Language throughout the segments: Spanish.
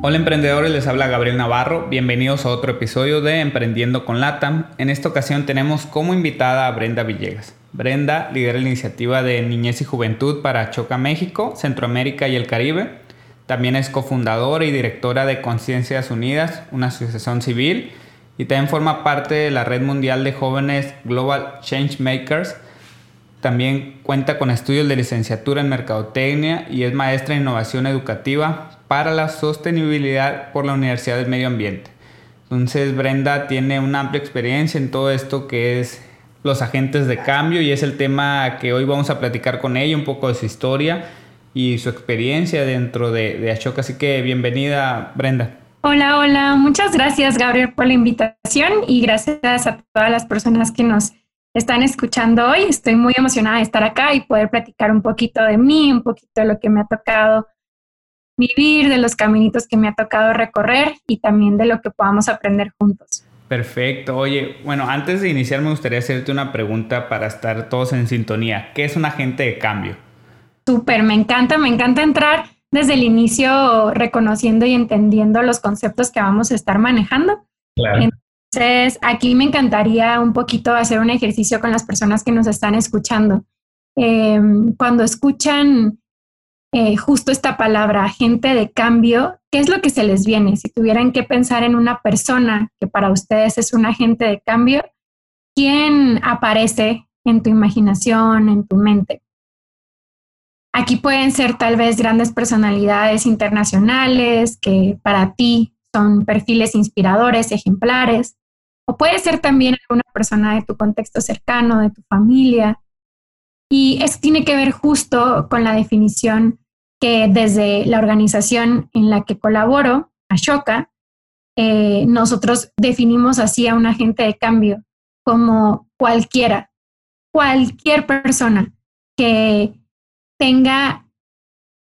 Hola emprendedores, les habla Gabriel Navarro. Bienvenidos a otro episodio de Emprendiendo con Latam. En esta ocasión tenemos como invitada a Brenda Villegas. Brenda lidera la iniciativa de Niñez y Juventud para Choca México, Centroamérica y el Caribe. También es cofundadora y directora de Conciencias Unidas, una asociación civil, y también forma parte de la red mundial de jóvenes Global Change Makers. También cuenta con estudios de licenciatura en Mercadotecnia y es maestra en innovación educativa para la sostenibilidad por la Universidad del Medio Ambiente. Entonces Brenda tiene una amplia experiencia en todo esto que es los agentes de cambio y es el tema que hoy vamos a platicar con ella, un poco de su historia y su experiencia dentro de, de Ashoka. Así que bienvenida Brenda. Hola, hola, muchas gracias Gabriel por la invitación y gracias a todas las personas que nos están escuchando hoy. Estoy muy emocionada de estar acá y poder platicar un poquito de mí, un poquito de lo que me ha tocado vivir, de los caminitos que me ha tocado recorrer y también de lo que podamos aprender juntos. Perfecto. Oye, bueno, antes de iniciar me gustaría hacerte una pregunta para estar todos en sintonía. ¿Qué es un agente de cambio? Súper, me encanta, me encanta entrar desde el inicio reconociendo y entendiendo los conceptos que vamos a estar manejando. Claro. Entonces, aquí me encantaría un poquito hacer un ejercicio con las personas que nos están escuchando. Em, cuando escuchan eh, justo esta palabra, agente de cambio, ¿qué es lo que se les viene? Si tuvieran que pensar en una persona que para ustedes es un agente de cambio, ¿quién aparece en tu imaginación, en tu mente? Aquí pueden ser tal vez grandes personalidades internacionales que para ti son perfiles inspiradores, ejemplares, o puede ser también alguna persona de tu contexto cercano, de tu familia, y eso tiene que ver justo con la definición que desde la organización en la que colaboro, Ashoka, eh, nosotros definimos así a un agente de cambio como cualquiera, cualquier persona que tenga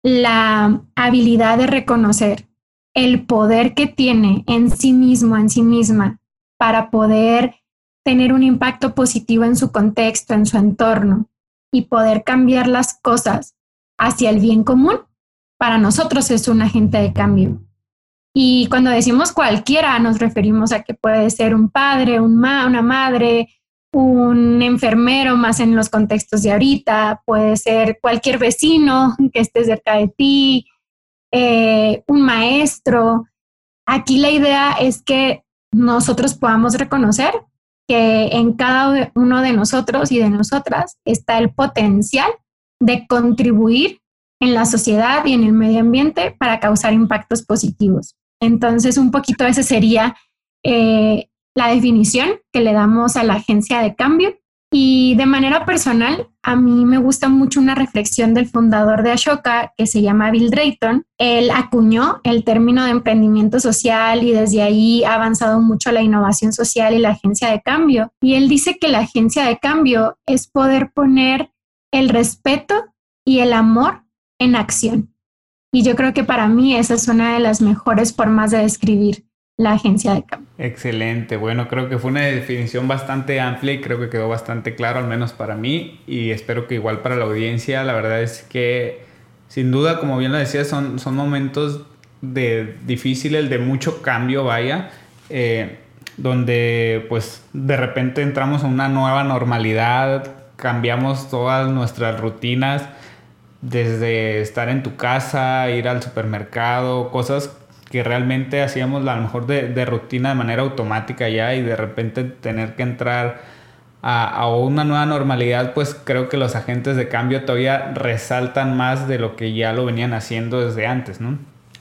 la habilidad de reconocer el poder que tiene en sí mismo, en sí misma, para poder tener un impacto positivo en su contexto, en su entorno, y poder cambiar las cosas hacia el bien común, para nosotros es un agente de cambio. Y cuando decimos cualquiera, nos referimos a que puede ser un padre, un ma, una madre, un enfermero más en los contextos de ahorita, puede ser cualquier vecino que esté cerca de ti, eh, un maestro. Aquí la idea es que nosotros podamos reconocer que en cada uno de nosotros y de nosotras está el potencial de contribuir en la sociedad y en el medio ambiente para causar impactos positivos. Entonces, un poquito esa sería eh, la definición que le damos a la agencia de cambio y de manera personal, a mí me gusta mucho una reflexión del fundador de Ashoka que se llama Bill Drayton. Él acuñó el término de emprendimiento social y desde ahí ha avanzado mucho la innovación social y la agencia de cambio. Y él dice que la agencia de cambio es poder poner el respeto y el amor en acción. Y yo creo que para mí esa es una de las mejores formas de describir la agencia de cambio. Excelente, bueno, creo que fue una definición bastante amplia y creo que quedó bastante claro, al menos para mí, y espero que igual para la audiencia. La verdad es que, sin duda, como bien lo decía, son, son momentos de difíciles, de mucho cambio, vaya, eh, donde pues de repente entramos a una nueva normalidad, cambiamos todas nuestras rutinas, desde estar en tu casa, ir al supermercado, cosas que realmente hacíamos a lo mejor de, rutina de manera automática ya y de repente tener que entrar a, una nueva normalidad, pues creo que los agentes de cambio todavía resaltan más de lo que ya lo venían haciendo desde antes, ¿no?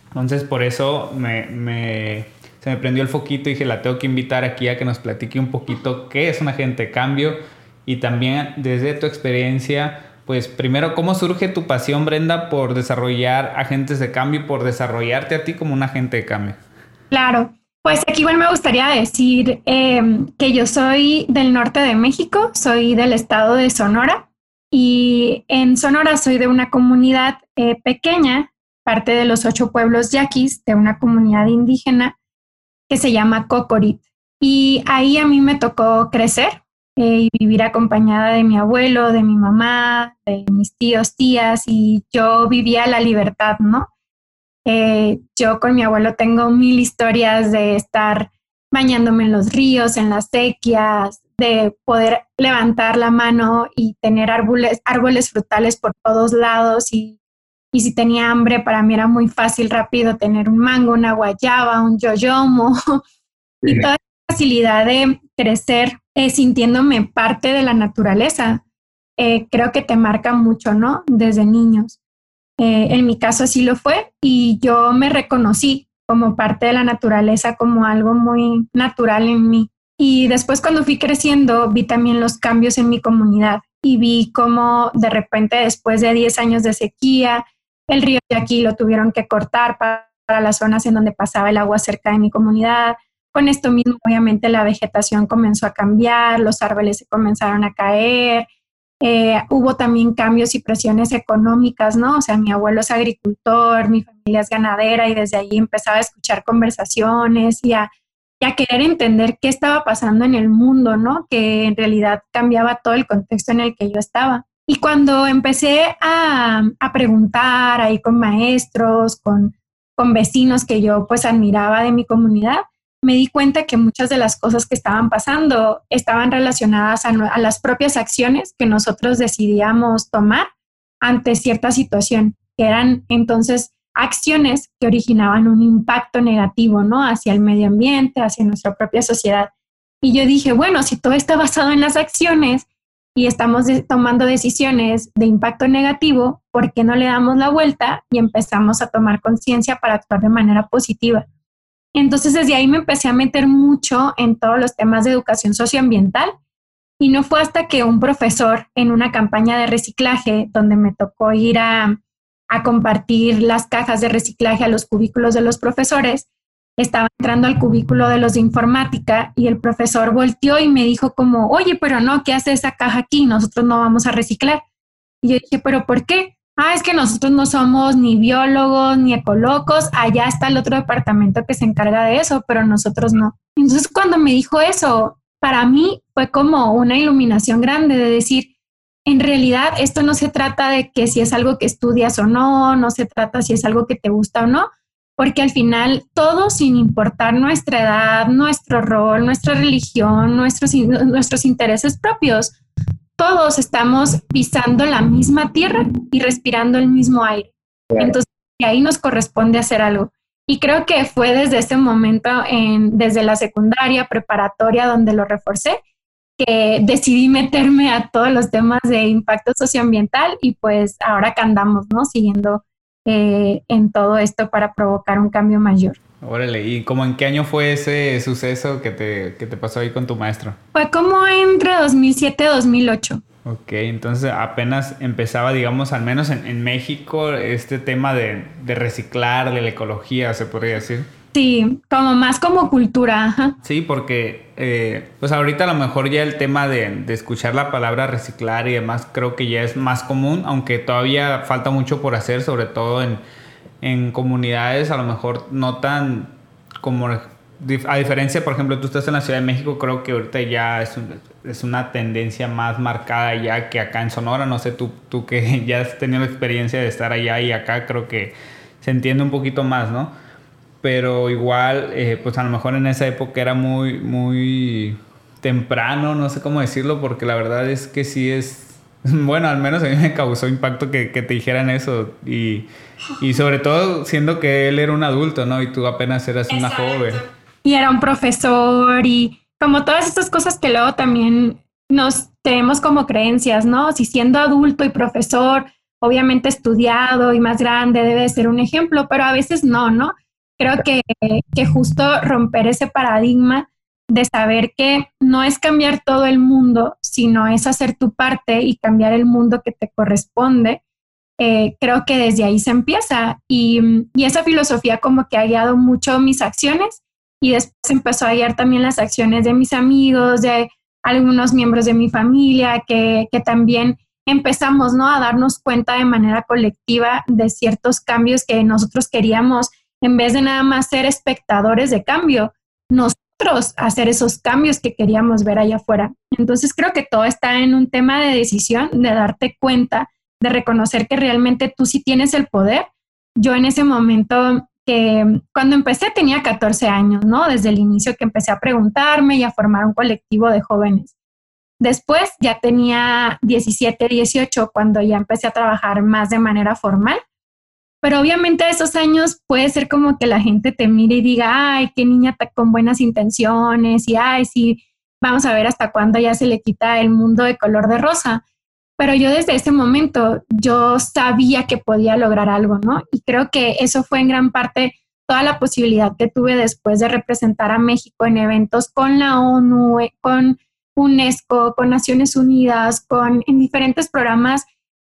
Entonces por eso me, se me prendió el foquito y dije, la tengo que invitar aquí a que nos platique un poquito qué es un agente de cambio y también desde tu experiencia, pues primero, ¿cómo surge tu pasión, Brenda, por desarrollar agentes de cambio y por desarrollarte a ti como un agente de cambio? Claro, pues aquí igual me gustaría decir em, que yo soy del norte de México, soy del estado de Sonora y en Sonora soy de una comunidad eh, pequeña, parte de los ocho pueblos yaquis, de una comunidad indígena que se llama Cocorit. Y ahí a mí me tocó crecer eh, y vivir acompañada de mi abuelo, de mi mamá, de mis tíos, tías, y yo vivía la libertad, ¿no? Eh, yo con mi abuelo tengo mil historias de estar bañándome en los ríos, en las sequias, de poder levantar la mano y tener árboles, árboles frutales por todos lados y, y si tenía hambre para mí era muy fácil, rápido tener un mango, una guayaba, un yoyomo y toda la facilidad de crecer eh, sintiéndome parte de la naturaleza. Eh, creo que te marca mucho, ¿no? Desde niños. Eh, en mi caso así lo fue y yo me reconocí como parte de la naturaleza, como algo muy natural en mí. Y después cuando fui creciendo vi también los cambios en mi comunidad y vi cómo de repente después de 10 años de sequía, el río de aquí lo tuvieron que cortar para, las zonas en donde pasaba el agua cerca de mi comunidad. Con esto mismo, obviamente, la vegetación comenzó a cambiar, los árboles se comenzaron a caer, eh, hubo también cambios y presiones económicas, ¿no? O sea, mi abuelo es agricultor, mi familia es ganadera y desde ahí empezaba a escuchar conversaciones y a y a querer entender qué estaba pasando en el mundo, ¿no? Que en realidad cambiaba todo el contexto en el que yo estaba. Y cuando empecé a, a preguntar ahí con maestros, con, con vecinos que yo pues admiraba de mi comunidad, me di cuenta que muchas de las cosas que estaban pasando estaban relacionadas a, las propias acciones que nosotros decidíamos tomar ante cierta situación, que eran entonces acciones que originaban un impacto negativo, ¿no? Hacia el medio ambiente, hacia nuestra propia sociedad. Y yo dije, bueno, si todo está basado en las acciones y estamos tomando decisiones de impacto negativo, ¿por qué no le damos la vuelta y empezamos a tomar conciencia para actuar de manera positiva? Entonces desde ahí me empecé a meter mucho en todos los temas de educación socioambiental y no fue hasta que un profesor en una campaña de reciclaje donde me tocó ir a compartir las cajas de reciclaje a los cubículos de los profesores. Estaba entrando al cubículo de los de informática y el profesor volteó y me dijo como, oye, pero no, ¿qué hace esa caja aquí? Nosotros no vamos a reciclar. Y yo dije, pero ¿por qué? Ah, es que nosotros no somos ni biólogos ni ecolocos, allá está el otro departamento que se encarga de eso, pero nosotros no. Entonces cuando me dijo eso, para mí fue como una iluminación grande de decir, en realidad esto no se trata de que si es algo que estudias o no, no se trata si es algo que te gusta o no, porque al final todo, sin importar nuestra edad, nuestro rol, nuestra religión, nuestros, nuestros intereses propios, todos estamos pisando la misma tierra y respirando el mismo aire. Entonces, ahí nos corresponde hacer algo. Y creo que fue desde ese momento, en, desde la secundaria, preparatoria, donde lo reforcé, que decidí meterme a todos los temas de impacto socioambiental y pues ahora que andamos, ¿no? Siguiendo eh, en todo esto para provocar un cambio mayor. Órale, ¿y cómo en qué año fue ese suceso que te, que te pasó ahí con tu maestro? Fue como entre 2007 y 2008. Ok, entonces apenas empezaba, digamos, al menos en, en México, este tema de, de reciclar, de la ecología, se podría decir. Sí, como más como cultura. Sí, porque eh, pues ahorita a lo mejor ya el tema de, escuchar la palabra reciclar y demás creo que ya es más común, aunque todavía falta mucho por hacer, sobre todo en, en comunidades a lo mejor no tan como... A diferencia, por ejemplo, tú estás en la Ciudad de México, creo que ahorita ya es, es una tendencia más marcada ya que acá en Sonora. No sé, tú, tú que ya has tenido la experiencia de estar allá y acá, creo que se entiende un poquito más, ¿no? pero igual, eh, pues a lo mejor en esa época era muy, muy temprano, no sé cómo decirlo, porque la verdad es que sí es, bueno, al menos a mí me causó impacto que, que te dijeran eso y, y, sobre todo siendo que él era un adulto, ¿no? Y tú apenas eras una joven. Y era un profesor y como todas estas cosas que luego también nos tenemos como creencias, ¿no? Si siendo adulto y profesor, obviamente estudiado y más grande debe ser un ejemplo, pero a veces no, ¿no? creo que, que justo romper ese paradigma de saber que no es cambiar todo el mundo, sino es hacer tu parte y cambiar el mundo que te corresponde. Eh, creo que desde ahí se empieza y, y, esa filosofía como que ha guiado mucho mis acciones y después empezó a guiar también las acciones de mis amigos, de algunos miembros de mi familia, que, que también empezamos ¿no? a darnos cuenta de manera colectiva de ciertos cambios que nosotros queríamos, en vez de nada más ser espectadores de cambio, nosotros hacer esos cambios que queríamos ver allá afuera. Entonces creo que todo está en un tema de decisión, de darte cuenta, de reconocer que realmente tú sí tienes el poder. Yo en ese momento que cuando empecé tenía 14 años, ¿no? Desde el inicio que empecé a preguntarme y a formar un colectivo de jóvenes. Después ya tenía 17, 18 cuando ya empecé a trabajar más de manera formal. Pero obviamente a esos años puede ser como que la gente te mire y diga, ay, qué niña con buenas intenciones y ay, sí, vamos a ver hasta cuándo ya se le quita el mundo de color de rosa. Pero yo desde ese momento yo sabía que podía lograr algo, ¿no? Y creo que eso fue en gran parte toda la posibilidad que tuve después de representar a México en eventos con la ONU, con UNESCO, con Naciones Unidas, con en diferentes programas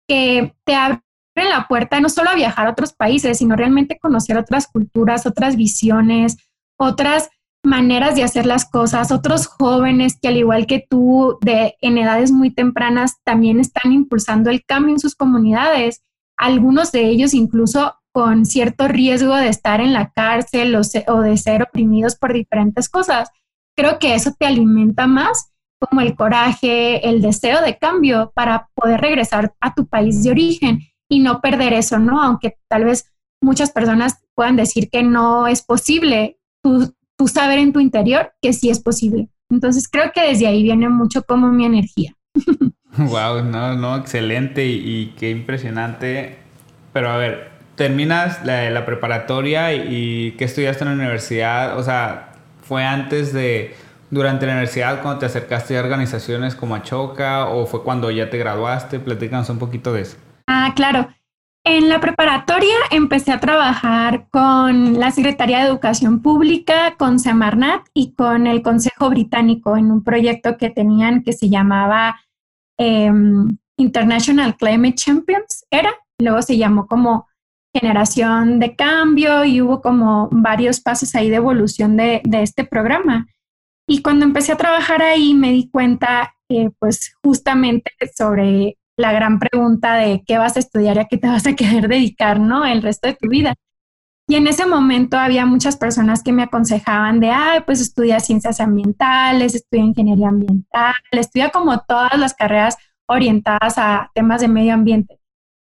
que te abren la puerta no solo a viajar a otros países, sino realmente conocer otras culturas, otras visiones, otras maneras de hacer las cosas, otros jóvenes que al igual que tú de en edades muy tempranas también están impulsando el cambio en sus comunidades, algunos de ellos incluso con cierto riesgo de estar en la cárcel o, o de ser oprimidos por diferentes cosas. Creo que eso te alimenta más como el coraje, el deseo de cambio para poder regresar a tu país de origen y no perder eso, ¿no? Aunque tal vez muchas personas puedan decir que no es posible, tú, saber en tu interior que sí es posible. Entonces creo que desde ahí viene mucho como mi energía. Wow, no, no, excelente y, qué impresionante. Pero a ver, terminas la, preparatoria y, y ¿qué estudiaste en la universidad? O sea, ¿fue antes de durante la universidad cuando te acercaste a organizaciones como Achoca o fue cuando ya te graduaste? Platícanos un poquito de eso. Ah, claro. En la preparatoria empecé a trabajar con la Secretaría de Educación Pública, con Semarnat y con el Consejo Británico en un proyecto que tenían que se llamaba em, International Climate Champions, era. Luego se llamó como Generación de Cambio y hubo como varios pasos ahí de evolución de, este programa. Y cuando empecé a trabajar ahí me di cuenta, eh, pues justamente sobre la gran pregunta de qué vas a estudiar y a qué te vas a querer dedicar, ¿no? El resto de tu vida. Y en ese momento había muchas personas que me aconsejaban de, ay, pues estudia ciencias ambientales, estudia ingeniería ambiental, estudia como todas las carreras orientadas a temas de medio ambiente.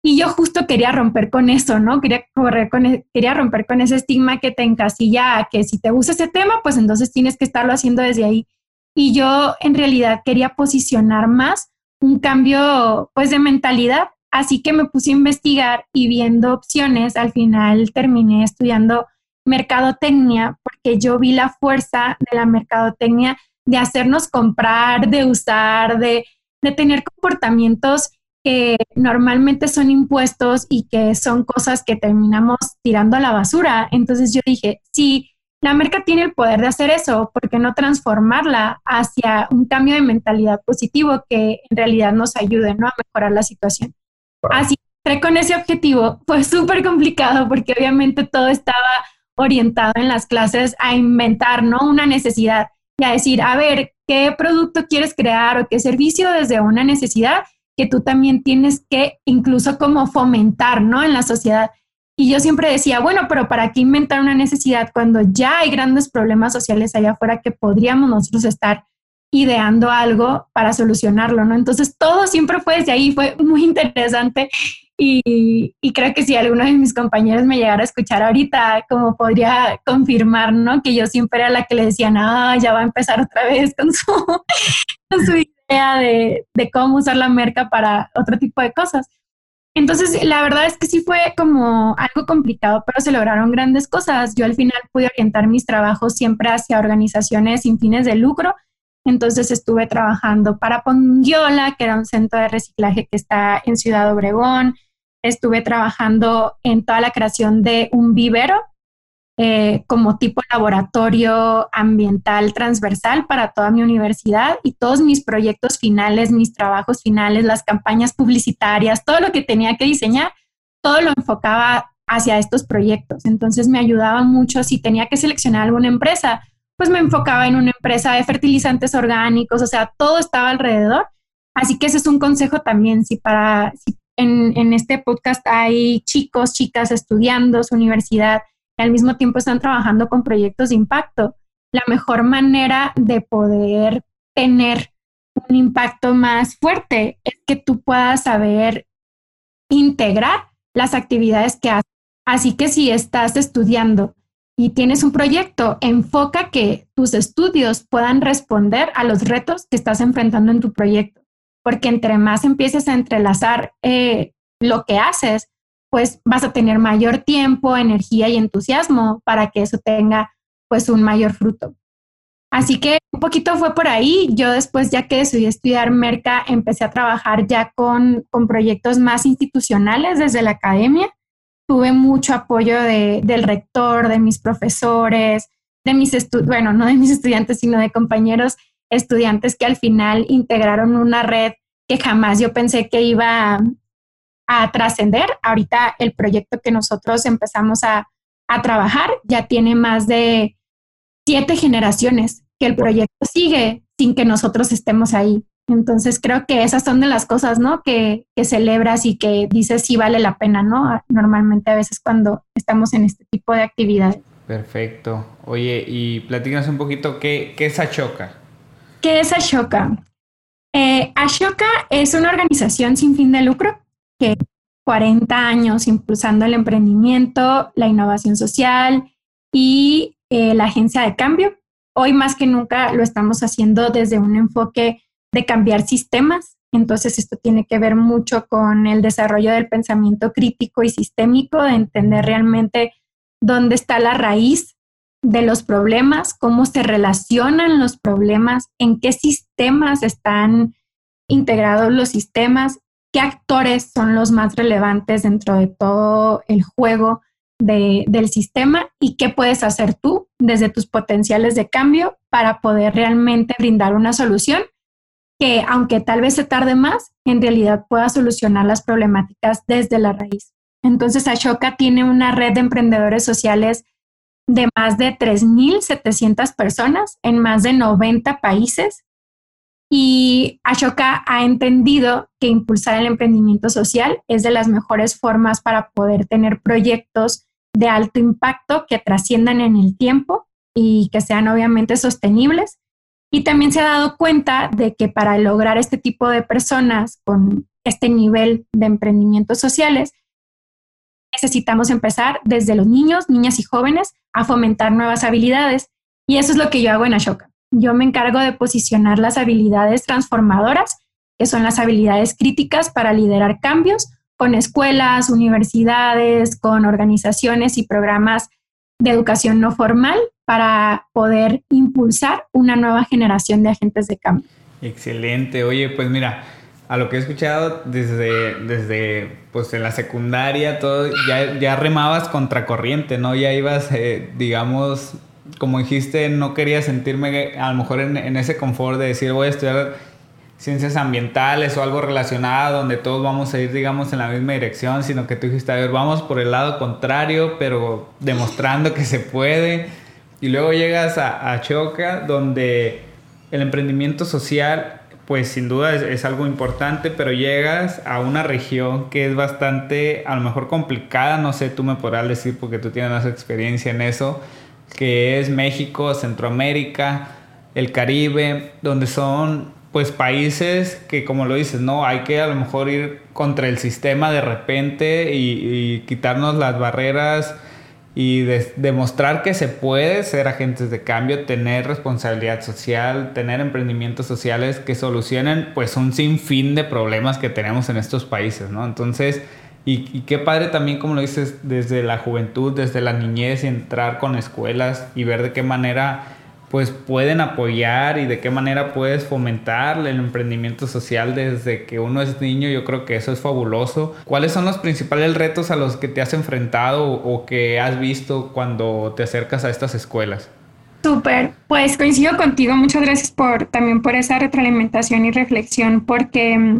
Y yo justo quería romper con eso, ¿no? Quería, correr con, e, quería romper con ese estigma que te encasilla a que si te gusta ese tema, pues entonces tienes que estarlo haciendo desde ahí. Y yo en realidad quería posicionar más un cambio pues de mentalidad, así que me puse a investigar y viendo opciones, al final terminé estudiando mercadotecnia porque yo vi la fuerza de la mercadotecnia de hacernos comprar, de usar, de, de tener comportamientos que normalmente son impuestos y que son cosas que terminamos tirando a la basura. Entonces yo dije, si la merca tiene el poder de hacer eso, ¿por qué no transformarla hacia un cambio de mentalidad positivo que en realidad nos ayude ¿no? a mejorar la situación? Así que con ese objetivo. Fue súper complicado porque obviamente todo estaba orientado en las clases a inventar ¿no? una necesidad y a decir, a ver, ¿qué producto quieres crear o qué servicio desde una necesidad? que tú también tienes que incluso como fomentar, ¿no? En la sociedad. Y yo siempre decía, bueno, pero ¿para qué inventar una necesidad cuando ya hay grandes problemas sociales allá afuera que podríamos nosotros estar ideando algo para solucionarlo, ¿no? Entonces todo siempre fue desde ahí, fue muy interesante y, creo que si alguno de mis compañeros me llegara a escuchar ahorita, como podría confirmar, ¿no? Que yo siempre era la que le decía, no, ya va a empezar otra vez con su, con su de, cómo usar la merca para otro tipo de cosas. Entonces, la verdad es que sí fue como algo complicado, pero se lograron grandes cosas. Yo al final pude orientar mis trabajos siempre hacia organizaciones sin fines de lucro. Entonces estuve trabajando para Pongiola, que era un centro de reciclaje que está en Ciudad Obregón. Estuve trabajando en toda la creación de un vivero eh, como tipo laboratorio ambiental transversal para toda mi universidad y todos mis proyectos finales, mis trabajos finales, las campañas publicitarias, todo lo que tenía que diseñar, todo lo enfocaba hacia estos proyectos. Entonces me ayudaba mucho si tenía que seleccionar alguna empresa, pues me enfocaba en una empresa de fertilizantes orgánicos, o sea, todo estaba alrededor. Así que ese es un consejo también, si para, en, en este podcast hay chicos, chicas estudiando su universidad al mismo tiempo están trabajando con proyectos de impacto, la mejor manera de poder tener un impacto más fuerte es que tú puedas saber integrar las actividades que haces. Así que si estás estudiando y tienes un proyecto, enfoca que tus estudios puedan responder a los retos que estás enfrentando en tu proyecto, porque entre más empieces a entrelazar eh, lo que haces, pues vas a tener mayor tiempo, energía y entusiasmo para que eso tenga pues un mayor fruto. Así que un poquito fue por ahí. Yo después, ya que decidí estudiar Merca, empecé a trabajar ya con, con proyectos más institucionales desde la academia tuve mucho apoyo de, del rector, de mis profesores, de mis estudiantes, bueno, no de mis estudiantes, sino de compañeros estudiantes que al final integraron una red que jamás yo pensé que iba a, trascender. Ahorita el proyecto que nosotros empezamos a, a trabajar ya tiene más de siete generaciones que el proyecto sigue sin que nosotros estemos ahí. Entonces creo que esas son de las cosas, ¿no? Que, celebras y que dices si vale la pena, ¿no? Normalmente a veces cuando estamos en este tipo de actividades. Perfecto. Oye, y platícanos un poquito, ¿qué, qué es Ashoka? ¿Qué es Ashoka? Eh, Ashoka es una organización sin fin de lucro que 40 años impulsando el emprendimiento, la innovación social y eh, la agencia de cambio. Hoy más que nunca lo estamos haciendo desde un enfoque de cambiar sistemas. Entonces esto tiene que ver mucho con el desarrollo del pensamiento crítico y sistémico, de entender realmente dónde está la raíz de los problemas, cómo se relacionan los problemas, en qué sistemas están integrados los sistemas, qué actores son los más relevantes dentro de todo el juego del sistema y qué puedes hacer tú desde tus potenciales de cambio para poder realmente brindar una solución que aunque tal vez se tarde más, en realidad pueda solucionar las problemáticas desde la raíz. Entonces, Ashoka tiene una red de emprendedores sociales de más de 3.700 personas en más de 90 países. Y Ashoka ha entendido que impulsar el emprendimiento social es de las mejores formas para poder tener proyectos de alto impacto que trasciendan en el tiempo y que sean obviamente sostenibles y también se ha dado cuenta de que para lograr este tipo de personas con este nivel de emprendimientos sociales, necesitamos empezar desde los niños, niñas y jóvenes a fomentar nuevas habilidades. Y eso es lo que yo hago en Ashoka. Yo me encargo de posicionar las habilidades transformadoras, que son las habilidades críticas para liderar cambios con escuelas, universidades, con organizaciones y programas de educación no formal para poder impulsar una nueva generación de agentes de cambio. Excelente. Oye, pues mira, a lo que he escuchado desde, desde pues en la secundaria, todo, ya, ya remabas contracorriente, ¿no? Ya ibas, eh, digamos, como dijiste, no quería sentirme a lo mejor en, en, ese confort de decir voy a estudiar ciencias ambientales o algo relacionado donde todos vamos a ir, digamos, en la misma dirección, sino que tú dijiste, a ver, vamos por el lado contrario, pero demostrando que se puede y luego llegas a, Choca, donde el emprendimiento social, pues sin duda es, algo importante, pero llegas a una región que es bastante, a lo mejor complicada, no sé, tú me podrás decir porque tú tienes más experiencia en eso, que es México, Centroamérica, el Caribe, donde son pues países que como lo dices, no, hay que a lo mejor ir contra el sistema de repente y, quitarnos las barreras y demostrar que se puede ser agentes de cambio, tener responsabilidad social, tener emprendimientos sociales que solucionen pues un sinfín de problemas que tenemos en estos países, ¿no? Entonces, y, qué padre también, como lo dices, desde la juventud, desde la niñez, entrar con escuelas y ver de qué manera pues pueden apoyar y de qué manera puedes fomentar el emprendimiento social desde que uno es niño. Yo creo que eso es fabuloso. ¿Cuáles son los principales retos a los que te has enfrentado o que has visto cuando te acercas a estas escuelas? Súper, pues coincido contigo. Muchas gracias por también por esa retroalimentación y reflexión, porque mm,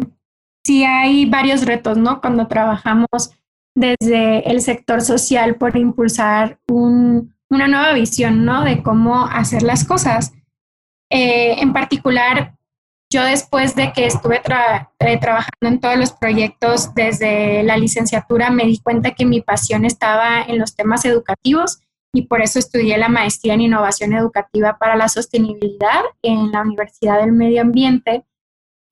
sí hay varios retos, ¿no? Cuando trabajamos desde el sector social por impulsar un, una nueva visión, ¿no? De cómo hacer las cosas. Eh, en particular, yo después de que estuve eh, trabajando en todos los proyectos desde la licenciatura, me di cuenta que mi pasión estaba en los temas educativos y por eso estudié la maestría en innovación educativa para la sostenibilidad en la Universidad del Medio Ambiente.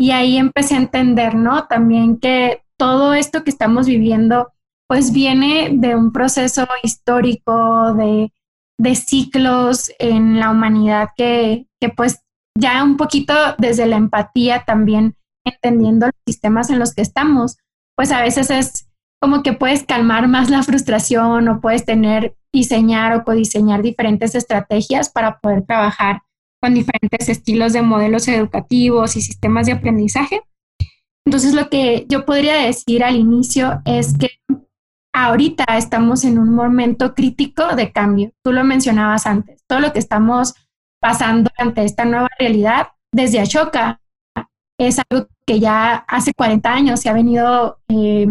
Y ahí empecé a entender, ¿no? También que todo esto que estamos viviendo, pues viene de un proceso histórico, de de ciclos en la humanidad que, que pues ya un poquito desde la empatía también entendiendo los sistemas en los que estamos, pues a veces es como que puedes calmar más la frustración o puedes tener, diseñar o codiseñar diferentes estrategias para poder trabajar con diferentes estilos de modelos educativos y sistemas de aprendizaje. Entonces, lo que yo podría decir al inicio es que ahorita estamos en un momento crítico de cambio. Tú lo mencionabas antes, todo lo que estamos pasando ante esta nueva realidad desde Ashoka es algo que ya hace 40 años se ha venido eh,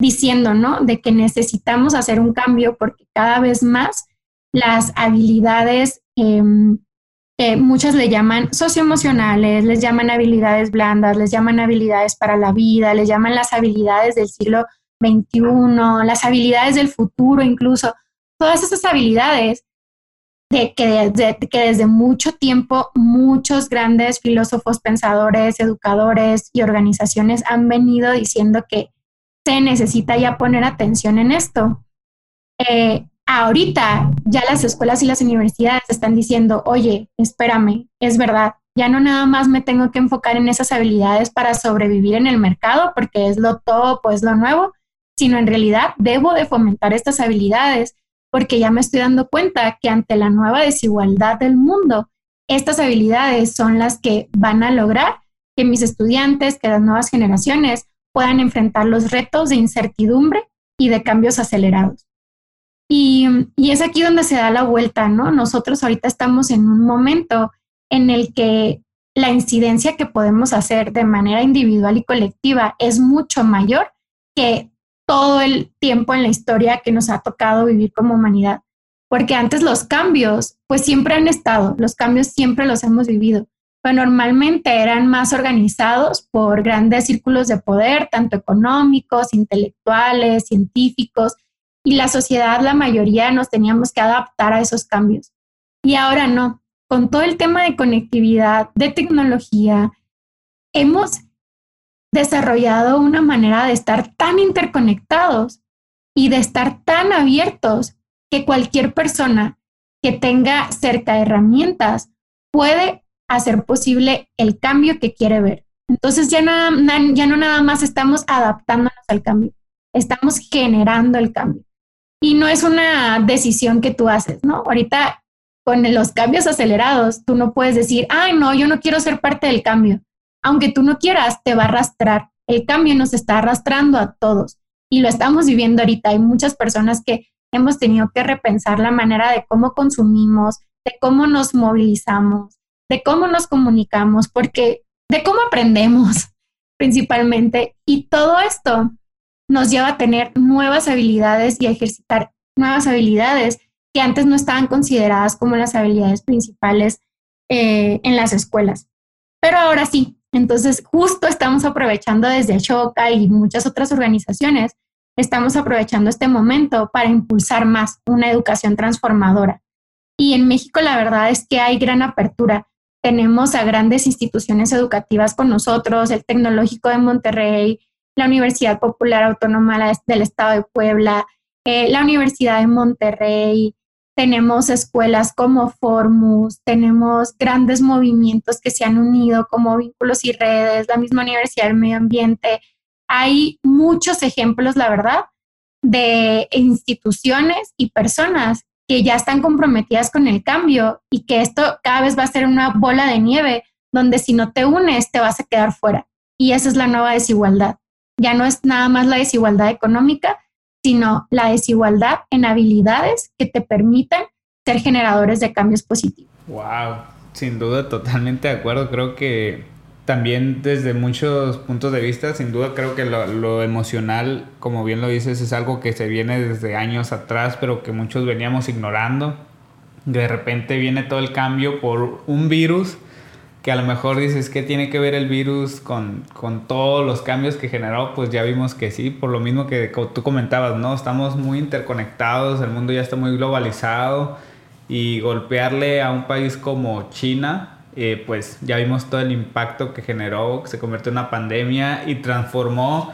diciendo, ¿no? De que necesitamos hacer un cambio porque cada vez más las habilidades, em, muchas le llaman socioemocionales, les llaman habilidades blandas, les llaman habilidades para la vida, les llaman las habilidades del siglo 21, las habilidades del futuro incluso, todas esas habilidades de que, que desde mucho tiempo muchos grandes filósofos, pensadores, educadores y organizaciones han venido diciendo que se necesita ya poner atención en esto. Eh, ahorita ya las escuelas y las universidades están diciendo, oye, espérame, es verdad, ya no nada más me tengo que enfocar en esas habilidades para sobrevivir en el mercado porque es lo top o es lo nuevo, sino en realidad debo de fomentar estas habilidades porque ya me estoy dando cuenta que ante la nueva desigualdad del mundo, estas habilidades son las que van a lograr que mis estudiantes, que las nuevas generaciones puedan enfrentar los retos de incertidumbre y de cambios acelerados. Y, es aquí donde se da la vuelta, ¿no? Nosotros ahorita estamos en un momento en el que la incidencia que podemos hacer de manera individual y colectiva es mucho mayor que todo el tiempo en la historia que nos ha tocado vivir como humanidad. Porque antes los cambios, pues siempre han estado, los cambios siempre los hemos vivido, pero normalmente eran más organizados por grandes círculos de poder, tanto económicos, intelectuales, científicos, y la sociedad, la mayoría, nos teníamos que adaptar a esos cambios. Y ahora no, con todo el tema de conectividad, de tecnología, hemos desarrollado una manera de estar tan interconectados y de estar tan abiertos que cualquier persona que tenga cerca herramientas puede hacer posible el cambio que quiere ver. Entonces ya, ya no nada más estamos adaptándonos al cambio, estamos generando el cambio. Y no es una decisión que tú haces, ¿no? Ahorita con los cambios acelerados, tú no puedes decir, ay, no, yo no quiero ser parte del cambio aunque tú no quieras, te va a arrastrar. El cambio nos está arrastrando a todos y lo estamos viviendo ahorita. Hay muchas personas que hemos tenido que repensar la manera de cómo consumimos, de cómo nos movilizamos, de cómo nos comunicamos, porque de cómo aprendemos principalmente. Y todo esto nos lleva a tener nuevas habilidades y a ejercitar nuevas habilidades que antes no estaban consideradas como las habilidades principales eh, en las escuelas. Pero ahora sí, entonces, justo estamos aprovechando desde Ashoka y muchas otras organizaciones, estamos aprovechando este momento para impulsar más una educación transformadora. Y en México la verdad es que hay gran apertura. Tenemos a grandes instituciones educativas con nosotros, el Tecnológico de Monterrey, la Universidad Popular Autónoma del Estado de Puebla, eh, la Universidad de Monterrey, tenemos escuelas como Formus, tenemos grandes movimientos que se han unido como Vínculos y Redes, la misma Universidad del Medio Ambiente. Hay muchos ejemplos, la verdad, de instituciones y personas que ya están comprometidas con el cambio y que esto cada vez va a ser una bola de nieve donde si no te unes te vas a quedar fuera. Y esa es la nueva desigualdad. Ya no es nada más la desigualdad económica, sino la desigualdad en habilidades que te permitan ser generadores de cambios positivos. Wow, sin duda, totalmente de acuerdo. Creo que también desde muchos puntos de vista, sin duda creo que lo, emocional, como bien lo dices, es algo que se viene desde años atrás, pero que muchos veníamos ignorando. De repente viene todo el cambio por un virus que a lo mejor dices, ¿qué tiene que ver el virus con, con todos los cambios que generó? Pues ya vimos que sí, por lo mismo que tú comentabas, ¿no? Estamos muy interconectados, el mundo ya está muy globalizado y golpearle a un país como China, eh, pues ya vimos todo el impacto que generó, se convirtió en una pandemia y transformó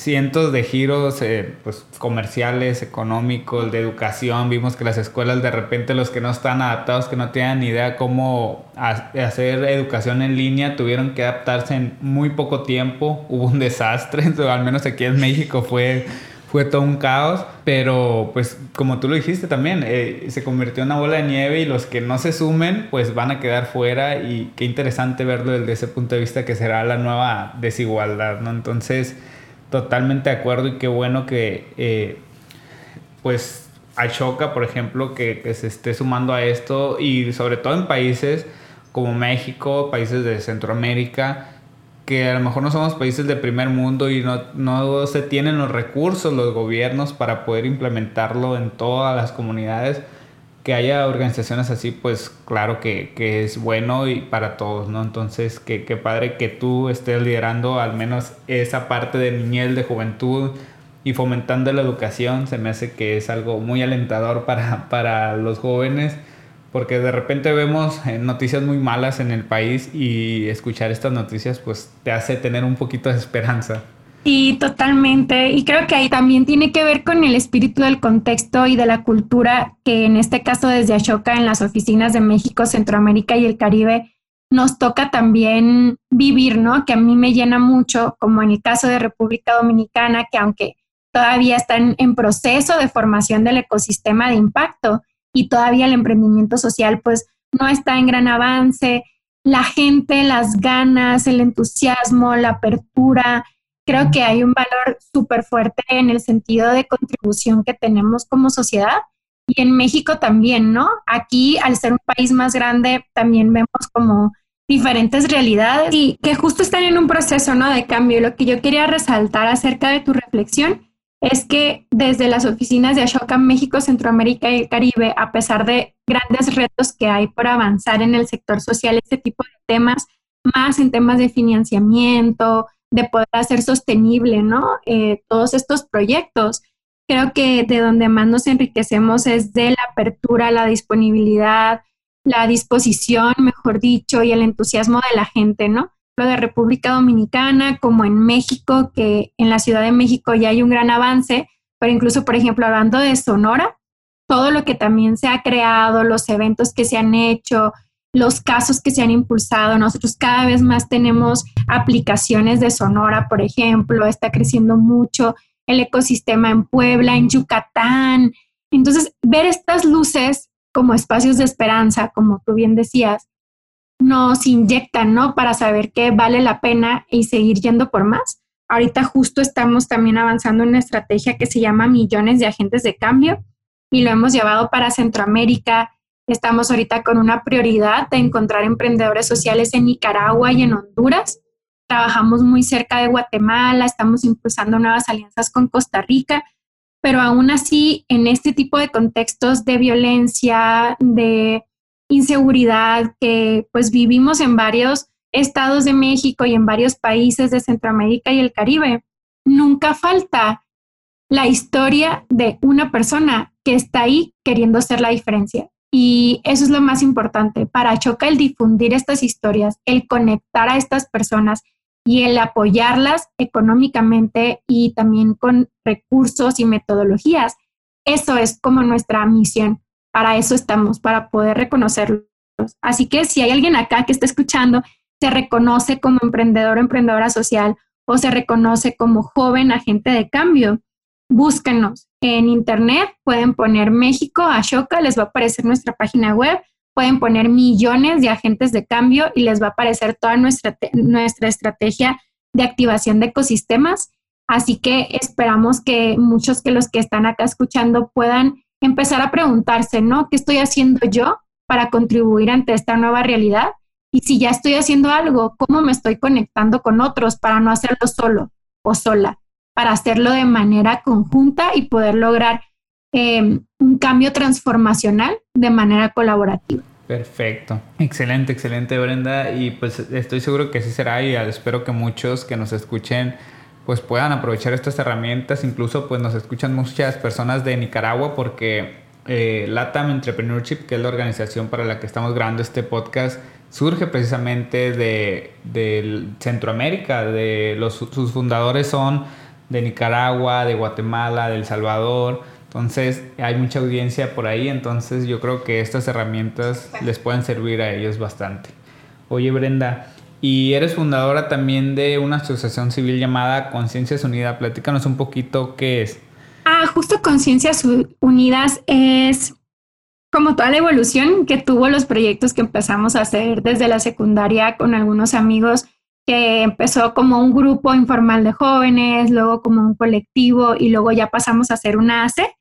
cientos de giros eh, pues, comerciales, económicos, de educación. Vimos que las escuelas de repente los que no están adaptados, que no tenían ni idea cómo hacer educación en línea, tuvieron que adaptarse en muy poco tiempo. Hubo un desastre, al menos aquí en México fue fue todo un caos, pero pues como tú lo dijiste también, eh, se convirtió en una bola de nieve y los que no se sumen pues van a quedar fuera y qué interesante verlo desde ese punto de vista que será la nueva desigualdad, ¿no? Entonces, totalmente de acuerdo y qué bueno que eh, pues Ashoka, por ejemplo, que, se esté sumando a esto y sobre todo en países como México, países de Centroamérica, que a lo mejor no somos países de primer mundo y no se tienen los recursos, los gobiernos para poder implementarlo en todas las comunidades, que haya organizaciones así, pues claro que, que es bueno y para todos, ¿no? Entonces, qué padre que tú estés liderando al menos esa parte de niñez, de juventud y fomentando la educación, se me hace que es algo muy alentador para, para los jóvenes porque de repente vemos eh, noticias muy malas en el país y escuchar estas noticias pues te hace tener un poquito de esperanza. Sí, totalmente. Y creo que ahí también tiene que ver con el espíritu del contexto y de la cultura que en este caso desde Ashoka en las oficinas de México, Centroamérica y el Caribe nos toca también vivir, ¿no? Que a mí me llena mucho, como en el caso de República Dominicana, que aunque todavía están en proceso de formación del ecosistema de impacto, y todavía el emprendimiento social pues no está en gran avance. La gente, las ganas, el entusiasmo, la apertura, creo que hay un valor súper fuerte en el sentido de contribución que tenemos como sociedad y en México también, ¿no? Aquí, al ser un país más grande, también vemos como diferentes realidades y que justo están en un proceso, ¿no? De cambio. Lo que yo quería resaltar acerca de tu reflexión es que desde las oficinas de Ashoka México, Centroamérica y el Caribe, a pesar de grandes retos que hay por avanzar en el sector social, este tipo de temas, más en temas de financiamiento, de poder hacer sostenible, ¿no? Eh, todos estos proyectos. Creo que de donde más nos enriquecemos es de la apertura, la disponibilidad, la disposición, mejor dicho, y el entusiasmo de la gente, ¿no? de República Dominicana como en México, que en la Ciudad de México ya hay un gran avance, pero incluso, por ejemplo, hablando de Sonora, todo lo que también se ha creado, los eventos que se han hecho, los casos que se han impulsado. Nosotros cada vez más tenemos aplicaciones de Sonora, por ejemplo, está creciendo mucho el ecosistema en Puebla, en Yucatán. Entonces, ver estas luces como espacios de esperanza, como tú bien decías, nos inyectan, ¿no? Para saber que vale la pena y seguir yendo por más. Ahorita justo estamos también avanzando en una estrategia que se llama Millones de Agentes de Cambio y lo hemos llevado para Centroamérica. Estamos ahorita con una prioridad de encontrar emprendedores sociales en Nicaragua y en Honduras. Trabajamos muy cerca de Guatemala, estamos impulsando nuevas alianzas con Costa Rica, pero aún así en este tipo de contextos de violencia, de inseguridad que pues vivimos en varios estados de México y en varios países de Centroamérica y el Caribe, nunca falta la historia de una persona que está ahí queriendo hacer la diferencia. Y eso es lo más importante. Para Choca el difundir estas historias, el conectar a estas personas y el apoyarlas económicamente y también con recursos y metodologías, eso es como nuestra misión para eso estamos, para poder reconocerlos. Así que si hay alguien acá que está escuchando, se reconoce como emprendedor o emprendedora social o se reconoce como joven agente de cambio, búsquenos. En internet, pueden poner México, Ashoka, les va a aparecer nuestra página web, pueden poner millones de agentes de cambio y les va a aparecer toda nuestra, nuestra estrategia de activación de ecosistemas. Así que esperamos que muchos que los que están acá escuchando puedan empezar a preguntarse, ¿no? ¿Qué estoy haciendo yo para contribuir ante esta nueva realidad? Y si ya estoy haciendo algo, ¿cómo me estoy conectando con otros para no hacerlo solo o sola? Para hacerlo de manera conjunta y poder lograr em, un cambio transformacional de manera colaborativa. Perfecto, excelente, excelente Brenda. Y pues estoy seguro que así será y espero que muchos que nos escuchen pues puedan aprovechar estas herramientas, incluso pues nos escuchan muchas personas de Nicaragua porque eh, LATAM Entrepreneurship, que es la organización para la que estamos grabando este podcast, surge precisamente de, Centroamérica, de los, sus fundadores son de Nicaragua, de Guatemala, de El Salvador, entonces hay mucha audiencia por ahí, entonces yo creo que estas herramientas les pueden servir a ellos bastante. Oye Brenda, y eres fundadora también de una asociación civil llamada Conciencias Unidas. Platícanos un poquito qué es. Ah, justo Conciencias Unidas es como toda la evolución que tuvo los proyectos que empezamos a hacer desde la secundaria con algunos amigos, que empezó como un grupo informal de jóvenes, luego como un colectivo y luego ya pasamos a ser una ACE.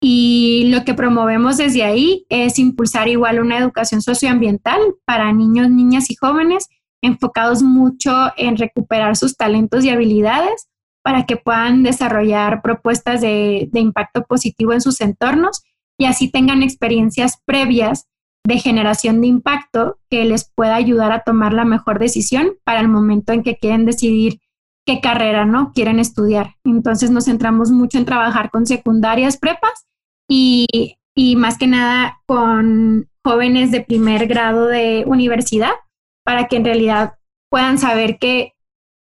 Y lo que promovemos desde ahí es impulsar igual una educación socioambiental para niños, niñas y jóvenes, enfocados mucho en recuperar sus talentos y habilidades para que puedan desarrollar propuestas de, de impacto positivo en sus entornos y así tengan experiencias previas de generación de impacto que les pueda ayudar a tomar la mejor decisión para el momento en que quieren decidir qué carrera no quieren estudiar. Entonces nos centramos mucho en trabajar con secundarias, prepas y, y más que nada con jóvenes de primer grado de universidad para que en realidad puedan saber que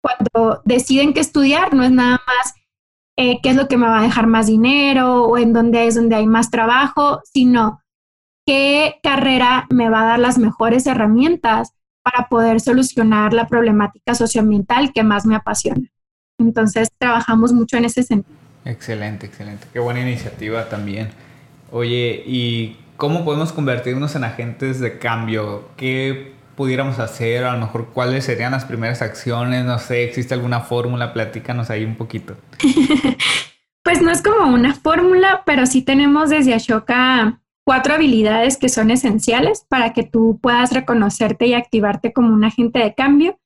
cuando deciden qué estudiar no es nada más eh, qué es lo que me va a dejar más dinero o en dónde es donde hay más trabajo, sino qué carrera me va a dar las mejores herramientas para poder solucionar la problemática socioambiental que más me apasiona. Entonces, trabajamos mucho en ese sentido. Excelente, excelente. Qué buena iniciativa también. Oye, ¿y cómo podemos convertirnos en agentes de cambio? ¿Qué pudiéramos hacer? A lo mejor, ¿cuáles serían las primeras acciones? No sé, ¿existe alguna fórmula? Platícanos ahí un poquito. pues no es como una fórmula, pero sí tenemos desde Ashoka cuatro habilidades que son esenciales para que tú puedas reconocerte y activarte como un agente de cambio.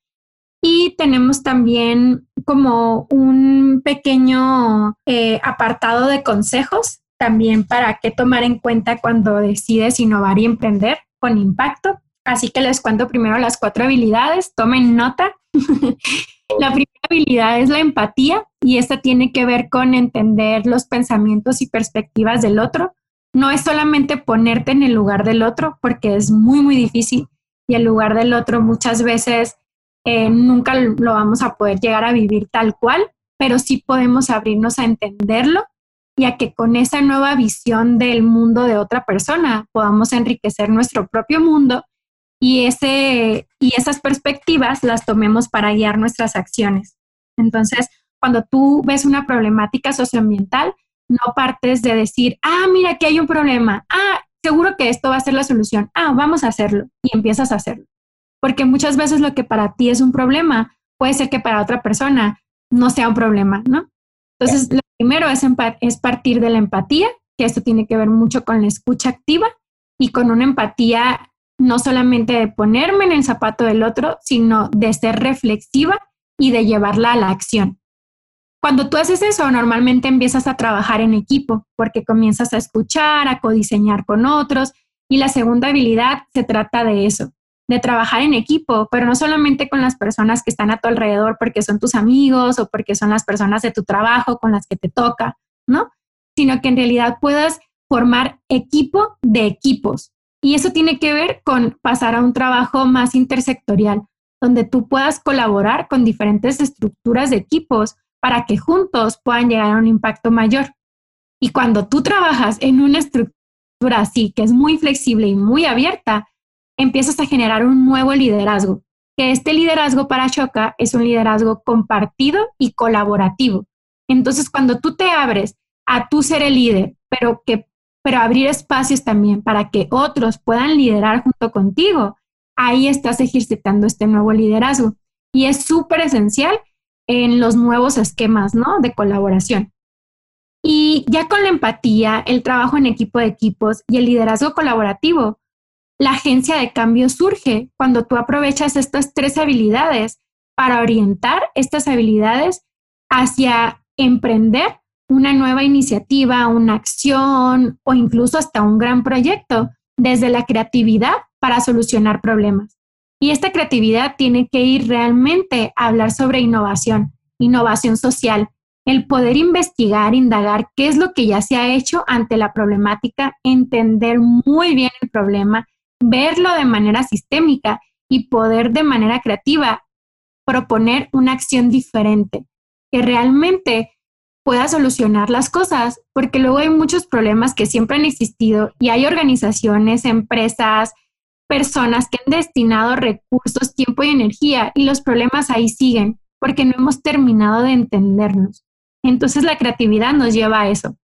Y tenemos también como un pequeño eh, apartado de consejos también para qué tomar en cuenta cuando decides innovar y emprender con impacto. Así que les cuento primero las cuatro habilidades, tomen nota. la primera habilidad es la empatía y esta tiene que ver con entender los pensamientos y perspectivas del otro. No es solamente ponerte en el lugar del otro, porque es muy, muy difícil y el lugar del otro muchas veces eh, nunca lo vamos a poder llegar a vivir tal cual, pero sí podemos abrirnos a entenderlo y a que con esa nueva visión del mundo de otra persona podamos enriquecer nuestro propio mundo y, ese, y esas perspectivas las tomemos para guiar nuestras acciones. Entonces, cuando tú ves una problemática socioambiental, no partes de decir, ah, mira, aquí hay un problema, ah, seguro que esto va a ser la solución, ah, vamos a hacerlo, y empiezas a hacerlo. Porque muchas veces lo que para ti es un problema puede ser que para otra persona no sea un problema, ¿no? Entonces, lo primero es, es partir de la empatía, que esto tiene que ver mucho con la escucha activa y con una empatía no solamente de ponerme en el zapato del otro, sino de ser reflexiva y de llevarla a la acción. Cuando tú haces eso, normalmente empiezas a trabajar en equipo porque comienzas a escuchar, a codiseñar con otros y la segunda habilidad se trata de eso, de trabajar en equipo, pero no solamente con las personas que están a tu alrededor porque son tus amigos o porque son las personas de tu trabajo con las que te toca, ¿no? Sino que en realidad puedas formar equipo de equipos, y eso tiene que ver con pasar a un trabajo más intersectorial, donde tú puedas colaborar con diferentes estructuras de equipos para que juntos puedan llegar a un impacto mayor. Y cuando tú trabajas en una estructura así, que es muy flexible y muy abierta, empiezas a generar un nuevo liderazgo, que este liderazgo para Shoka es un liderazgo compartido y colaborativo. Entonces, cuando tú te abres a tú ser el líder, pero que pero abrir espacios también para que otros puedan liderar junto contigo. Ahí estás ejercitando este nuevo liderazgo y es súper esencial en los nuevos esquemas, ¿no? De colaboración. Y ya con la empatía, el trabajo en equipo de equipos y el liderazgo colaborativo, la agencia de cambio surge cuando tú aprovechas estas tres habilidades para orientar estas habilidades hacia emprender una nueva iniciativa, una acción o incluso hasta un gran proyecto desde la creatividad para solucionar problemas. Y esta creatividad tiene que ir realmente a hablar sobre innovación, innovación social, el poder investigar, indagar qué es lo que ya se ha hecho ante la problemática, entender muy bien el problema, verlo de manera sistémica y poder de manera creativa proponer una acción diferente que realmente pueda solucionar las cosas, porque luego hay muchos problemas que siempre han existido y hay organizaciones, empresas, personas que han destinado recursos, tiempo y energía y los problemas ahí siguen porque no hemos terminado de entendernos. Entonces la creatividad nos lleva a eso,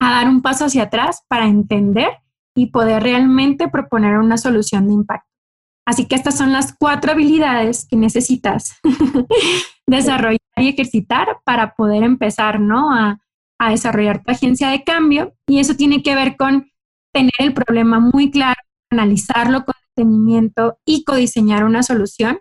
a dar un paso hacia atrás para entender y poder realmente proponer una solución de impacto. Así que estas son las cuatro habilidades que necesitas desarrollar y ejercitar para poder empezar, ¿no? A, a desarrollar tu agencia de cambio. Y eso tiene que ver con tener el problema muy claro, analizarlo con detenimiento y codiseñar una solución,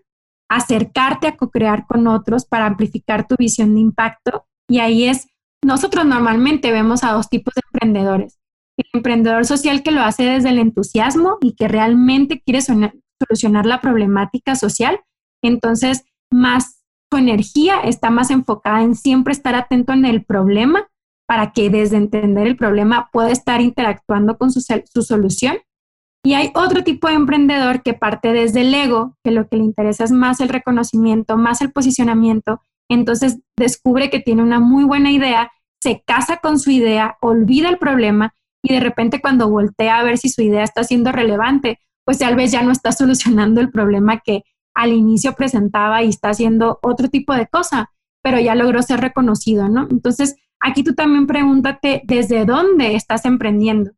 acercarte a co-crear con otros para amplificar tu visión de impacto. Y ahí es, nosotros normalmente vemos a dos tipos de emprendedores. El emprendedor social que lo hace desde el entusiasmo y que realmente quiere solucionar la problemática social. Entonces, más su energía está más enfocada en siempre estar atento en el problema para que desde entender el problema pueda estar interactuando con su, su solución. Y hay otro tipo de emprendedor que parte desde el ego, que lo que le interesa es más el reconocimiento, más el posicionamiento. Entonces descubre que tiene una muy buena idea, se casa con su idea, olvida el problema y de repente cuando voltea a ver si su idea está siendo relevante, pues tal vez ya no está solucionando el problema que al inicio presentaba y está haciendo otro tipo de cosa, pero ya logró ser reconocido, ¿no? Entonces, aquí tú también pregúntate desde dónde estás emprendiendo.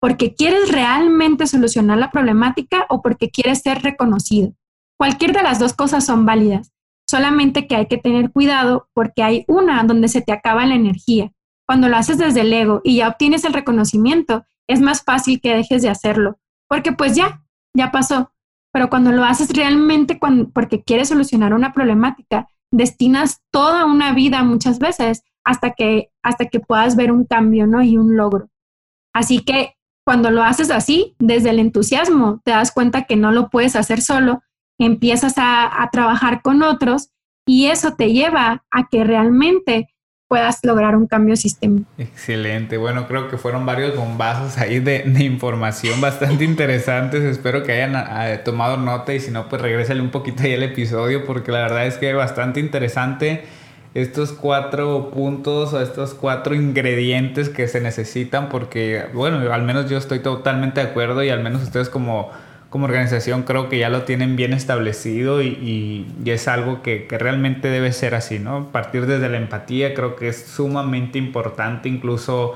¿Porque quieres realmente solucionar la problemática o porque quieres ser reconocido? Cualquier de las dos cosas son válidas, solamente que hay que tener cuidado porque hay una donde se te acaba la energía. Cuando lo haces desde el ego y ya obtienes el reconocimiento, es más fácil que dejes de hacerlo, porque pues ya, ya pasó. Pero cuando lo haces realmente porque quieres solucionar una problemática, destinas toda una vida muchas veces hasta que, hasta que puedas ver un cambio ¿no? y un logro. Así que cuando lo haces así, desde el entusiasmo, te das cuenta que no lo puedes hacer solo, empiezas a, a trabajar con otros y eso te lleva a que realmente puedas lograr un cambio sistémico. Excelente. Bueno, creo que fueron varios bombazos ahí de, información bastante interesantes. Espero que hayan ah, tomado nota y si no, pues regrésale un poquito ahí al episodio porque la verdad es que es bastante interesante estos cuatro puntos o estos cuatro ingredientes que se necesitan porque, bueno, al menos yo estoy totalmente de acuerdo y al menos ustedes como como organización creo que ya lo tienen bien establecido y, es algo que, realmente debe ser así, ¿no? Partir desde la empatía creo que es sumamente importante, incluso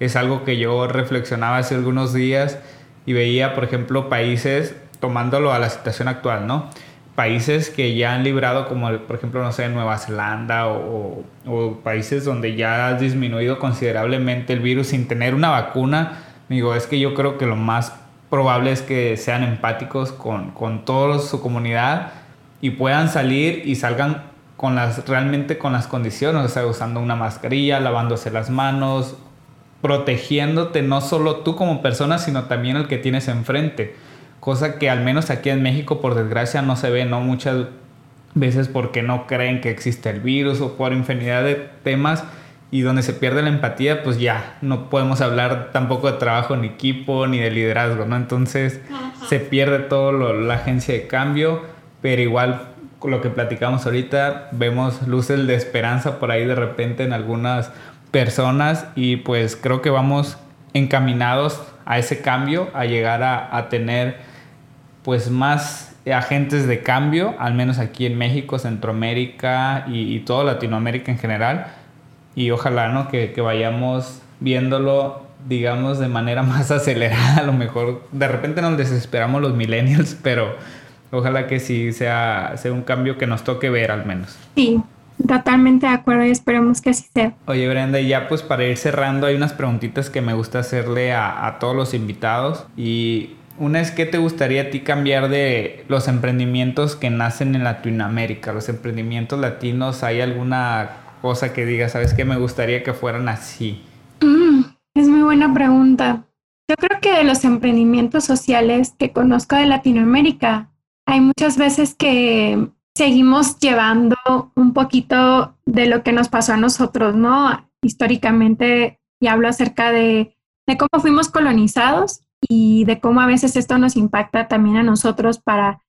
es algo que yo reflexionaba hace algunos días y veía, por ejemplo, países tomándolo a la situación actual, ¿no? Países que ya han librado, como por ejemplo, no sé, Nueva Zelanda o, o países donde ya ha disminuido considerablemente el virus sin tener una vacuna. Digo, es que yo creo que lo más probable es que sean empáticos con, con toda su comunidad y puedan salir y salgan con las, realmente con las condiciones, o sea, usando una mascarilla, lavándose las manos, protegiéndote no solo tú como persona, sino también el que tienes enfrente. Cosa que al menos aquí en México, por desgracia, no se ve, ¿no? Muchas veces porque no creen que existe el virus o por infinidad de temas y donde se pierde la empatía, pues ya no podemos hablar tampoco de trabajo en equipo ni de liderazgo, ¿no? Entonces se pierde todo la agencia de cambio, pero igual con lo que platicamos ahorita, vemos luces de esperanza por ahí de repente en algunas personas y pues creo que vamos encaminados a ese cambio, a llegar a, tener pues más agentes de cambio, al menos aquí en México, Centroamérica y, y toda Latinoamérica en general y ojalá ¿no? que, que vayamos viéndolo, digamos, de manera más acelerada. A lo mejor de repente nos desesperamos los millennials, pero ojalá que sí sea, sea un cambio que nos toque ver al menos. Sí, Totalmente de acuerdo y esperemos que así sea. Oye Brenda, y ya pues para ir cerrando hay unas preguntitas que me gusta hacerle a, a todos los invitados y una es que te gustaría a ti cambiar de los emprendimientos que nacen en Latinoamérica, los emprendimientos latinos, ¿hay alguna cosa que digas, sabes que me gustaría que fueran así? Mm, es muy buena pregunta. Yo creo que de los emprendimientos sociales que conozco de Latinoamérica, hay muchas veces que seguimos llevando un poquito de lo que nos pasó a nosotros, ¿no? Históricamente, y hablo acerca de, de cómo fuimos colonizados y de cómo a veces esto nos impacta también a nosotros para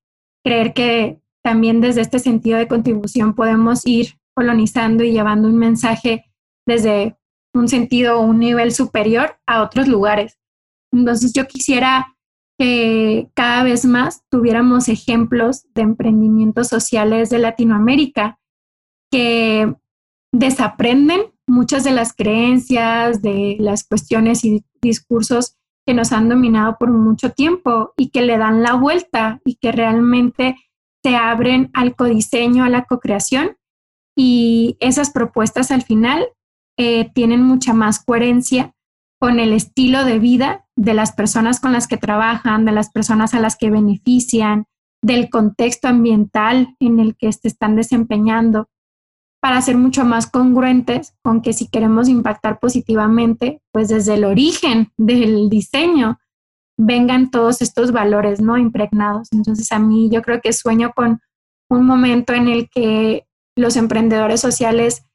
creer que también desde este sentido de contribución podemos ir colonizando y llevando un mensaje desde un sentido o un nivel superior a otros lugares. Entonces yo quisiera que cada vez más tuviéramos ejemplos de emprendimientos sociales de Latinoamérica que desaprenden muchas de las creencias, de las cuestiones y discursos que nos han dominado por mucho tiempo y que le dan la vuelta y que realmente se abren al codiseño, a la co-creación. Y esas propuestas al final eh, tienen mucha más coherencia con el estilo de vida de las personas con las que trabajan, de las personas a las que benefician, del contexto ambiental en el que se están desempeñando, para ser mucho más congruentes con que si queremos impactar positivamente, pues desde el origen del diseño vengan todos estos valores, ¿no? Impregnados. Entonces a mí yo creo que sueño con un momento en el que los emprendedores sociales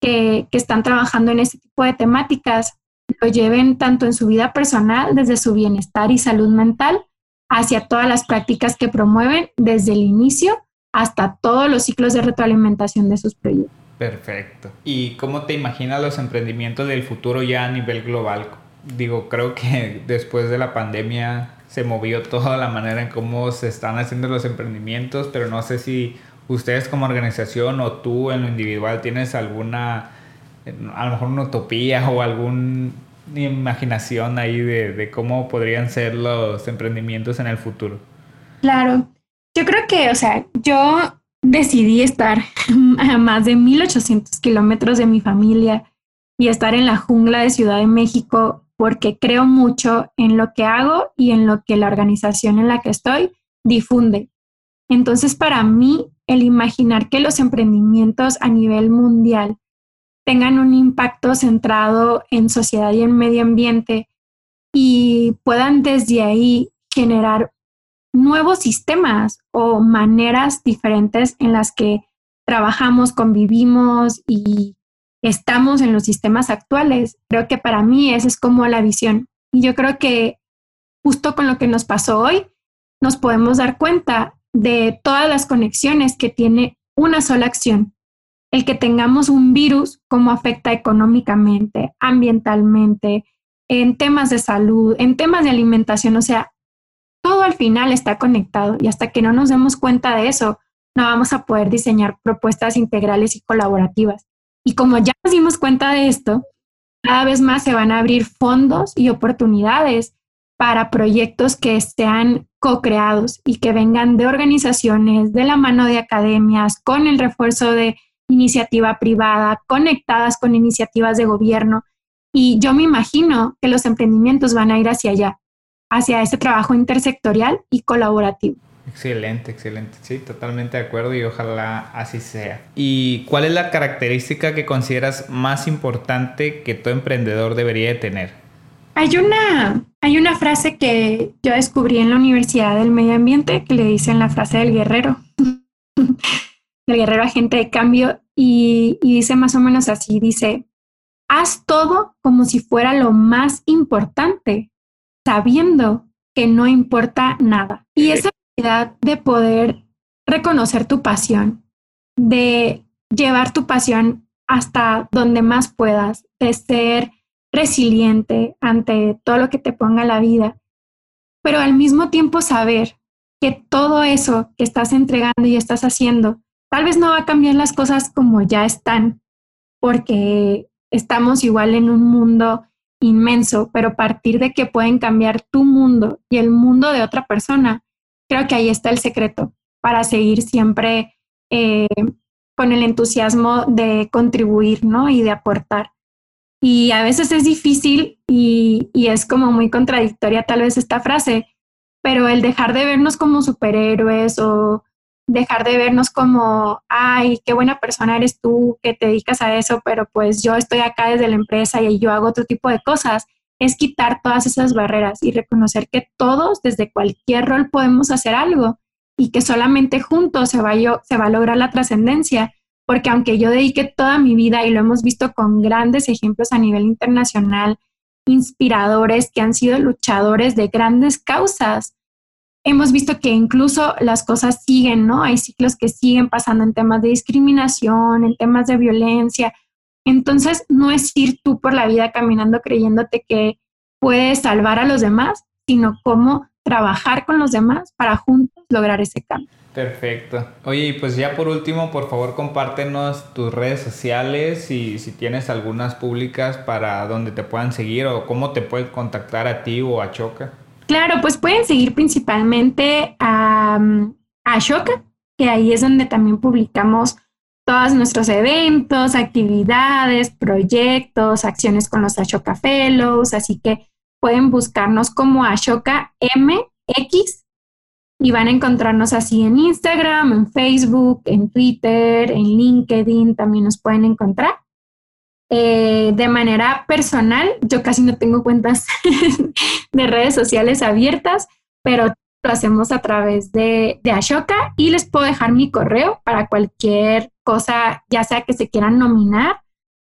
que, que están trabajando en este tipo de temáticas lo lleven tanto en su vida personal, desde su bienestar y salud mental, hacia todas las prácticas que promueven desde el inicio hasta todos los ciclos de retroalimentación de sus proyectos. Perfecto. ¿Y cómo te imaginas los emprendimientos del futuro ya a nivel global? Digo, creo que después de la pandemia se movió toda la manera en cómo se están haciendo los emprendimientos, pero no sé si ustedes como organización o tú en lo individual tienes alguna a lo mejor una utopía o alguna imaginación ahí de, cómo podrían ser los emprendimientos en el futuro. Claro, yo creo que, o sea, yo decidí estar a más de 1800 kilómetros de mi familia y estar en la jungla de Ciudad de México porque creo mucho en lo que hago y en lo que la organización en la que estoy difunde. Entonces, para mí, el imaginar que los emprendimientos a nivel mundial tengan un impacto centrado en sociedad y en medio ambiente y puedan desde ahí generar nuevos sistemas o maneras diferentes en las que trabajamos, convivimos y estamos en los sistemas actuales. Creo que para mí esa es como la visión. Y yo creo que justo con lo que nos pasó hoy, nos podemos dar cuenta de todas las conexiones que tiene una sola acción el que tengamos un virus, cómo afecta económicamente, ambientalmente, en temas de salud, en temas de alimentación, o sea, al final está conectado y hasta que no nos demos cuenta de eso, no vamos a poder diseñar propuestas integrales y colaborativas. Y como ya nos dimos cuenta de esto, cada vez más se van a abrir fondos y oportunidades para proyectos que sean co-creados y que vengan de organizaciones, de la mano de academias, con el refuerzo de iniciativa privada, conectadas con iniciativas de gobierno. Y yo me imagino que los emprendimientos van a ir hacia allá, hacia ese trabajo intersectorial y colaborativo. Excelente, excelente. Sí, totalmente de acuerdo y ojalá así sea. ¿Y cuál es la característica que consideras más importante que todo emprendedor debería tener? Hay una, hay una frase que yo descubrí en la Universidad del Medio Ambiente que le dicen la frase del guerrero. el guerrero agente de cambio y, dice más o menos así, dice, haz todo como si fuera lo más importante, sabiendo que no importa nada. Y esa habilidad de poder reconocer tu pasión, de llevar tu pasión hasta donde más puedas, de ser resiliente ante todo lo que te ponga la vida, pero al mismo tiempo saber que todo eso que estás entregando y estás haciendo Tal vez no va a cambiar las cosas como ya están, porque estamos igual en un mundo inmenso, pero partir de que pueden cambiar tu mundo y el mundo de otra persona, creo que ahí está el secreto para seguir siempre eh, con el entusiasmo de contribuir, ¿no? Y de aportar. Y a veces es difícil y, y es como muy contradictoria tal vez esta frase, pero el dejar de vernos como superhéroes o dejar de vernos como, ay, qué buena persona eres tú que te dedicas a eso, pero pues yo estoy acá desde la empresa y yo hago otro tipo de cosas, es quitar todas esas barreras y reconocer que todos desde cualquier rol podemos hacer algo y que solamente juntos se va, se va a lograr la trascendencia, porque aunque yo dedique toda mi vida y lo hemos visto con grandes ejemplos a nivel internacional, inspiradores que han sido luchadores de grandes causas, hemos visto que incluso las cosas siguen, ¿no? Hay ciclos que siguen pasando en temas de discriminación, en temas de violencia. Entonces, no es ir tú por la vida caminando creyéndote que puedes salvar a los demás, sino cómo trabajar con los demás para juntos lograr ese cambio. Perfecto. Oye, pues ya por último, por favor, compártenos tus redes sociales y si tienes algunas públicas para donde te puedan seguir o cómo te pueden contactar a ti o a Choca. Claro, pues pueden seguir principalmente a, a Shoka, que ahí es donde también publicamos todos nuestros eventos, actividades, proyectos, acciones con los Ashoka Fellows, así que pueden buscarnos como Ashoka MX y van a encontrarnos así en Instagram, en Facebook, en Twitter, en LinkedIn, también nos pueden encontrar. Eh, de manera personal, yo casi no tengo cuentas de redes sociales abiertas, pero lo hacemos a través de, Ashoka y les puedo dejar mi correo para cualquier cosa, ya sea que se quieran nominar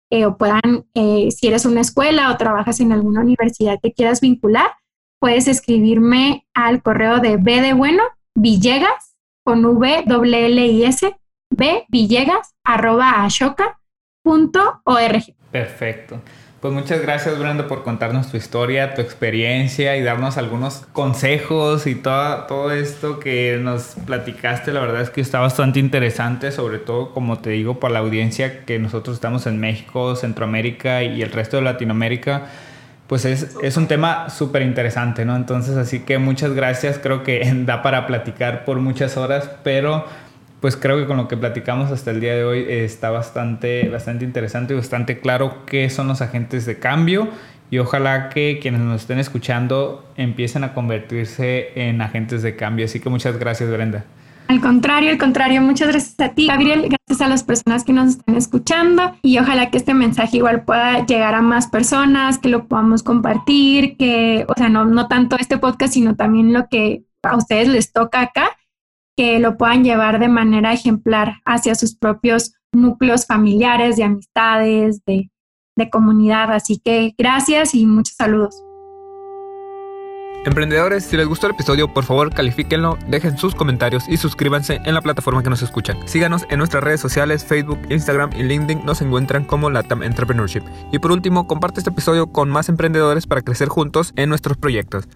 eh, o puedan, eh, si eres una escuela o trabajas en alguna universidad que quieras vincular, puedes escribirme al correo de B de bueno, Villegas, con V, L, I, S, B, Villegas, arroba ashoka .org. Perfecto. Pues muchas gracias Brenda por contarnos tu historia, tu experiencia y darnos algunos consejos y todo, todo esto que nos platicaste. La verdad es que está bastante interesante, sobre todo como te digo, por la audiencia que nosotros estamos en México, Centroamérica y el resto de Latinoamérica. Pues es, es un tema súper interesante, ¿no? Entonces, así que muchas gracias. Creo que da para platicar por muchas horas, pero pues creo que con lo que platicamos hasta el día de hoy está bastante, bastante interesante y bastante claro qué son los agentes de cambio. Y ojalá que quienes nos estén escuchando empiecen a convertirse en agentes de cambio. Así que muchas gracias, Brenda. Al contrario, al contrario, muchas gracias a ti, Gabriel, gracias a las personas que nos están escuchando. Y ojalá que este mensaje igual pueda llegar a más personas, que lo podamos compartir, que, o sea, no, no tanto este podcast, sino también lo que a ustedes les toca acá que lo puedan llevar de manera ejemplar hacia sus propios núcleos familiares, de amistades, de, de comunidad. Así que gracias y muchos saludos. Emprendedores, si les gustó el episodio, por favor califíquenlo, dejen sus comentarios y suscríbanse en la plataforma que nos escuchan. Síganos en nuestras redes sociales, Facebook, Instagram y LinkedIn nos encuentran como Latam Entrepreneurship. Y por último, comparte este episodio con más emprendedores para crecer juntos en nuestros proyectos.